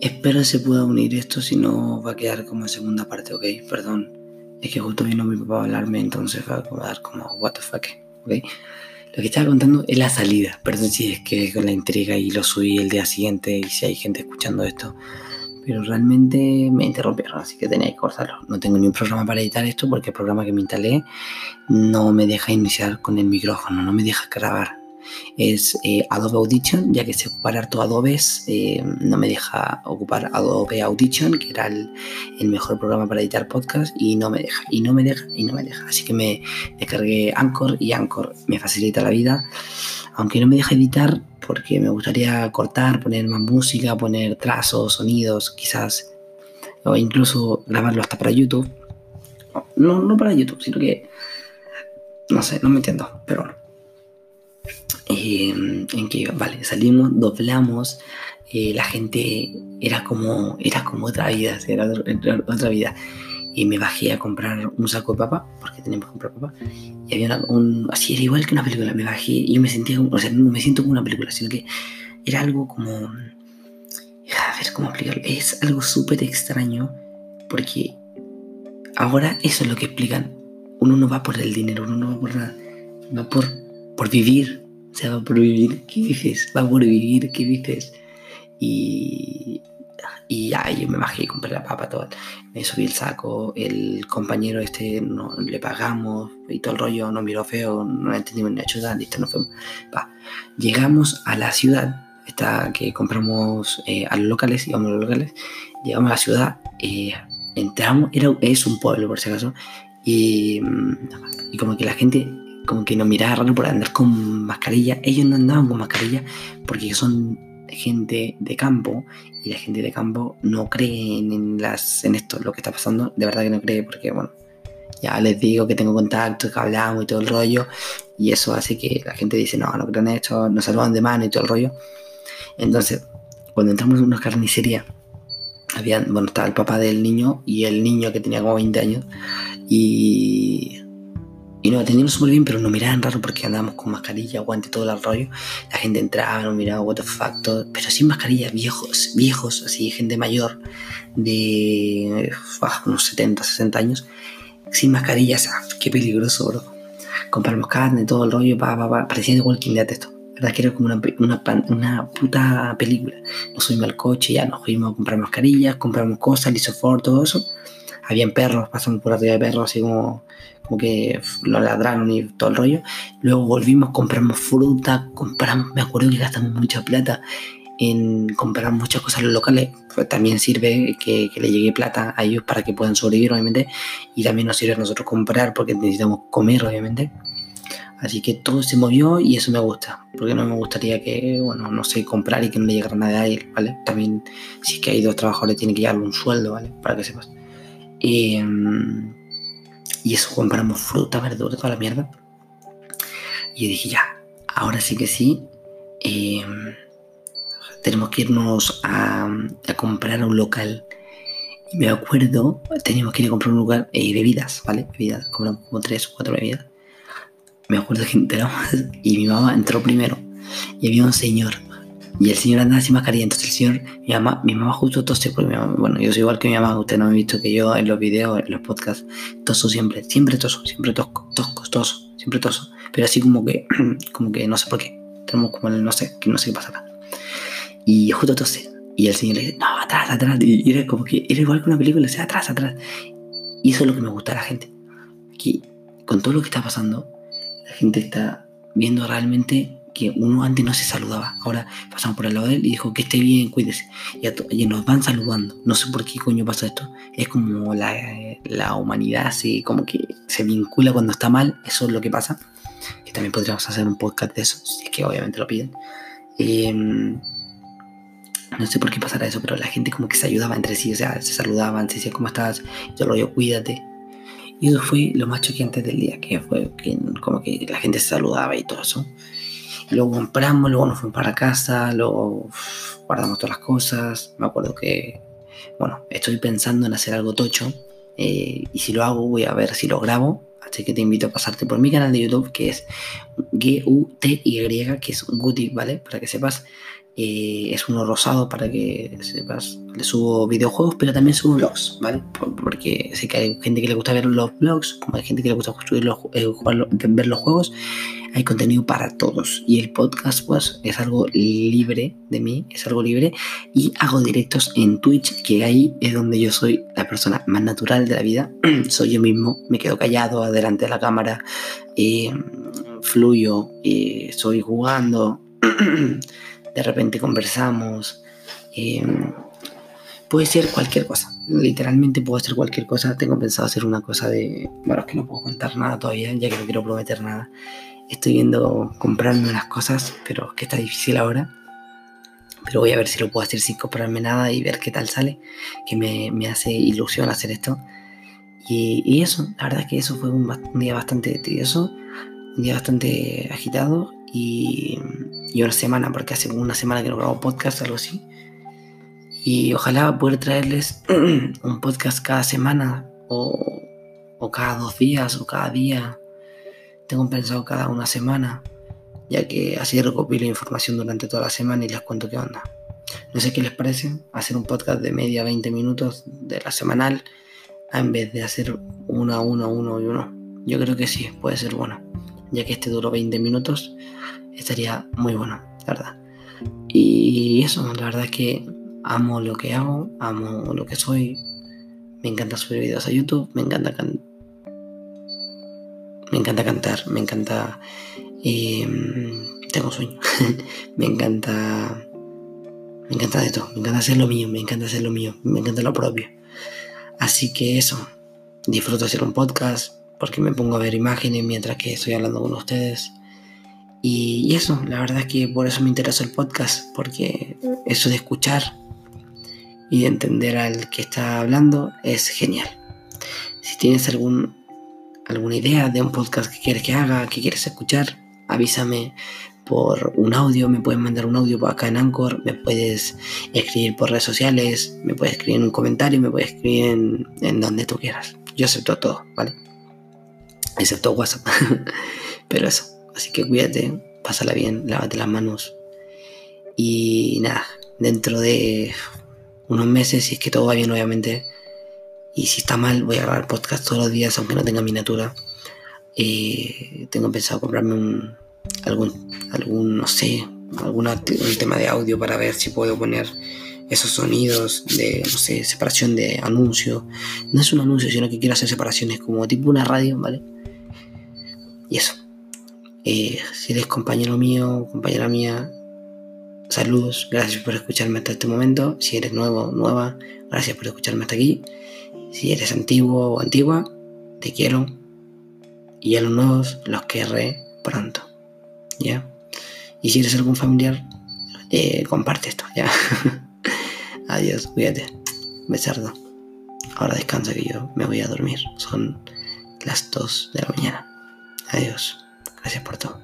Espero se pueda unir esto, si no va a quedar como segunda parte, ok, perdón. Es que justo vino mi papá a hablarme, entonces va a quedar como, what the ok. Lo que estaba contando es la salida, perdón si es que con la intriga y lo subí el día siguiente y si hay gente escuchando esto. Pero realmente me interrumpieron, así que tenía que cortarlo. No tengo ni un programa para editar esto porque el programa que me instalé no me deja iniciar con el micrófono, no me deja grabar es eh, Adobe Audition, ya que sé ocupar harto Adobe, eh, no me deja ocupar Adobe Audition, que era el, mejor programa para editar podcast, y no me deja, y no me deja, y no me deja. Así que me descargué Anchor y Anchor me facilita la vida, aunque no me deja editar porque me gustaría cortar, poner más música, poner trazos, sonidos, quizás, o incluso grabarlo hasta para YouTube. No, no para YouTube, sino que, no sé, no me entiendo, pero bueno. Em, en que, vale, salimos, doblamos, eh, la gente era como, era como otra vida, era otra, vida. Y me bajé a comprar un saco de papa, porque teníamos que comprar papa, y había un, así era igual que una película, me bajé y yo me sentía, o sea, no me siento como una película, sino que era algo como, a ver cómo explicarlo, es algo súper extraño, porque ahora eso es lo que explican, uno no va por el dinero, uno no va por nada, va por, por vivir, se va por vivir, ¿qué dices? Va por vivir, ¿qué dices? Y, y ya, yo me bajé y compré la papa, todo. Me subí el saco, el compañero este no, le pagamos y todo el rollo, nos miró feo, no entendimos ni hecho nada, listo, nos fuimos. Va. Llegamos a la ciudad, esta que compramos eh, a los locales, íbamos a los locales, llegamos a la ciudad, eh, entramos, era, es un pueblo por si acaso, y, y como que la gente como que nos miraba raro por andar con mascarilla. Ellos no andaban con mascarilla porque son gente de campo y la gente de campo no cree en, las, en esto, lo que está pasando. De verdad que no cree porque, bueno, ya les digo que tengo contacto, que hablamos y todo el rollo. Y eso hace que la gente dice, no, no creen esto, nos saludan de mano y todo el rollo. Entonces, cuando entramos en una carnicería, había, bueno, estaba el papá del niño y el niño que tenía como 20 años. Y y nos atendimos súper bien, pero nos miraban raro porque andábamos con mascarilla, guante, todo el rollo. La gente entraba, nos miraba, what the fuck, todo, pero sin mascarilla, viejos, viejos, así, gente mayor de unos 70, 60 años, sin mascarilla, o sea, qué peligroso, bro. Compramos carne, todo el rollo, pa, pa, pa, parecía de Walking Dead esto. Verdad que era como una, una, una, puta película. Nos subimos al coche, ya nos fuimos a comprar mascarillas, compramos cosas, lisofort, todo eso. Habían perros, pasamos por arriba de perros, así como como que lo ladraron y todo el rollo. Luego volvimos, compramos fruta, compramos, me acuerdo que gastamos mucha plata en comprar muchas cosas a los locales. Pues también sirve que, le llegue plata a ellos para que puedan sobrevivir, obviamente. Y también nos sirve a nosotros comprar porque necesitamos comer, obviamente. Así que todo se movió y eso me gusta. Porque no me gustaría que, bueno, no sé, comprar y que no le llegara nada a él, ¿vale? También, si es que hay dos trabajadores, tiene que llegarle un sueldo, ¿vale? Para que sepas. Y. Y eso compramos fruta, verdura, toda la mierda. Y dije, ya, ahora sí que sí. Em, tenemos que irnos a, comprar a un local. Me acuerdo, teníamos que ir a comprar un lugar, eh, bebidas, ¿vale? Bebidas, compramos como tres o cuatro bebidas. Me acuerdo que entramos y mi mamá entró primero. Y había un señor y el señor andaba sin mascarilla. Entonces el señor, mi mamá, mi mamá justo tose, porque mi mamá, bueno, yo soy igual que mi mamá, usted no ha visto que yo en los videos, en los podcasts, toso siempre, siempre toso, siempre tosco, tosco, toso, siempre toso. Pero así como que, como que no sé por qué. Tenemos como el no sé, que no sé qué pasa acá. Y justo tose. Y el señor le dice, no, atrás, atrás. Y era como que era igual que una película, o sea, atrás, atrás. Y eso es lo que me gusta a la gente. Aquí, con todo lo que está pasando, la gente está viendo realmente que uno antes no se saludaba. Ahora pasamos por el lado de él y dijo que esté bien, cuídese. Y, nos van saludando. No sé por qué coño pasa esto. Es como la, la humanidad así, como que se vincula cuando está mal. Eso es lo que pasa. Que también podríamos hacer un podcast de eso, si es que obviamente lo piden. Em, no sé por qué pasará eso, pero la gente como que se ayudaba entre sí, o sea, se saludaban, se decía cómo estás, yo lo digo, cuídate. Y eso fue lo más choqueante del día, que fue que como que la gente se saludaba y todo eso. Luego compramos, luego nos fuimos para casa, luego guardamos todas las cosas. Me acuerdo que, bueno, estoy pensando en hacer algo tocho. Eh, y si lo hago, voy a ver si lo grabo. Así que te invito a pasarte por mi canal de YouTube, que es G-U-T-Y, que es Guti, ¿vale? Para que sepas. Eh, es uno rosado para que sepas. Le subo videojuegos, pero también subo vlogs, ¿vale? Porque sé que hay gente que le gusta ver los vlogs, como hay gente que le gusta los, eh, ver los juegos. Hay contenido para todos. Y el podcast, pues, es algo libre de mí, es algo libre. Y hago directos en Twitch, que ahí es donde yo soy la persona más natural de la vida. soy yo mismo, me quedo callado delante de la cámara, eh, fluyo, estoy jugando. de repente conversamos. Em, puede ser cualquier cosa, literalmente puedo hacer cualquier cosa. Tengo pensado hacer una cosa de. Bueno, es que no puedo contar nada todavía, ya que no quiero prometer nada. Estoy viendo comprarme unas cosas, pero es que está difícil ahora. Pero voy a ver si lo puedo hacer sin comprarme nada y ver qué tal sale, que me, me hace ilusión hacer esto. Y, y, eso, la verdad que eso fue un, un día bastante tedioso, un día bastante agitado y, una semana, porque hace una semana que no grabo podcast, algo así. Y ojalá poder traerles un podcast cada semana o, o cada dos días o cada día. Tengo pensado cada una semana, ya que así recopilo información durante toda la semana y les cuento qué onda. No sé qué les parece hacer un podcast de media 20 minutos de la semanal en vez de hacer uno a uno, uno y uno. Yo creo que sí, puede ser bueno, ya que este duró 20 minutos estaría muy bueno, la verdad. Y eso, la verdad es que amo lo que hago, amo lo que soy. Me encanta subir videos a YouTube, me encanta cantar. Me encanta cantar, me encanta. Em, tengo sueño. me encanta. Me encanta de. Me encanta hacer lo mío, me encanta hacer lo mío, me encanta lo propio. Así que eso. Disfruto hacer un podcast porque me pongo a ver imágenes mientras que estoy hablando con ustedes. Y, eso, la verdad es que por eso me interesó el podcast, porque eso de escuchar y de entender al que está hablando es genial. Si tienes algún, alguna idea de un podcast que quieres que haga, que quieres escuchar, avísame por un audio, me puedes mandar un audio acá en Anchor, me puedes escribir por redes sociales, me puedes escribir en un comentario, me puedes escribir en donde tú quieras. Yo acepto todo, ¿vale? Excepto WhatsApp. Pero eso. Así que cuídate, pásala bien, lávate las manos. Y nada, dentro de unos meses, si es que todo va bien, obviamente, y si está mal, voy a grabar podcast todos los días, aunque no tenga miniatura. Eh, tengo pensado comprarme un, algún, algún, no sé, algún tema de audio para ver si puedo poner esos sonidos de, separación de anuncio. No es un anuncio, sino que quiero hacer separaciones como tipo una radio, ¿vale? Y eso. Eh, si eres compañero mío, compañera mía, saludos, gracias por escucharme hasta este momento. Si eres nuevo, nueva, gracias por escucharme hasta aquí. Si eres antiguo o antigua, te quiero. Y a los nuevos los querré pronto. ¿Ya? Y si eres algún familiar, eh, comparte esto, ¿ya? Adiós, cuídate. Besardo. Ahora descansa que yo me voy a dormir. Son las 2 de la mañana. Adiós. Gracias por todo.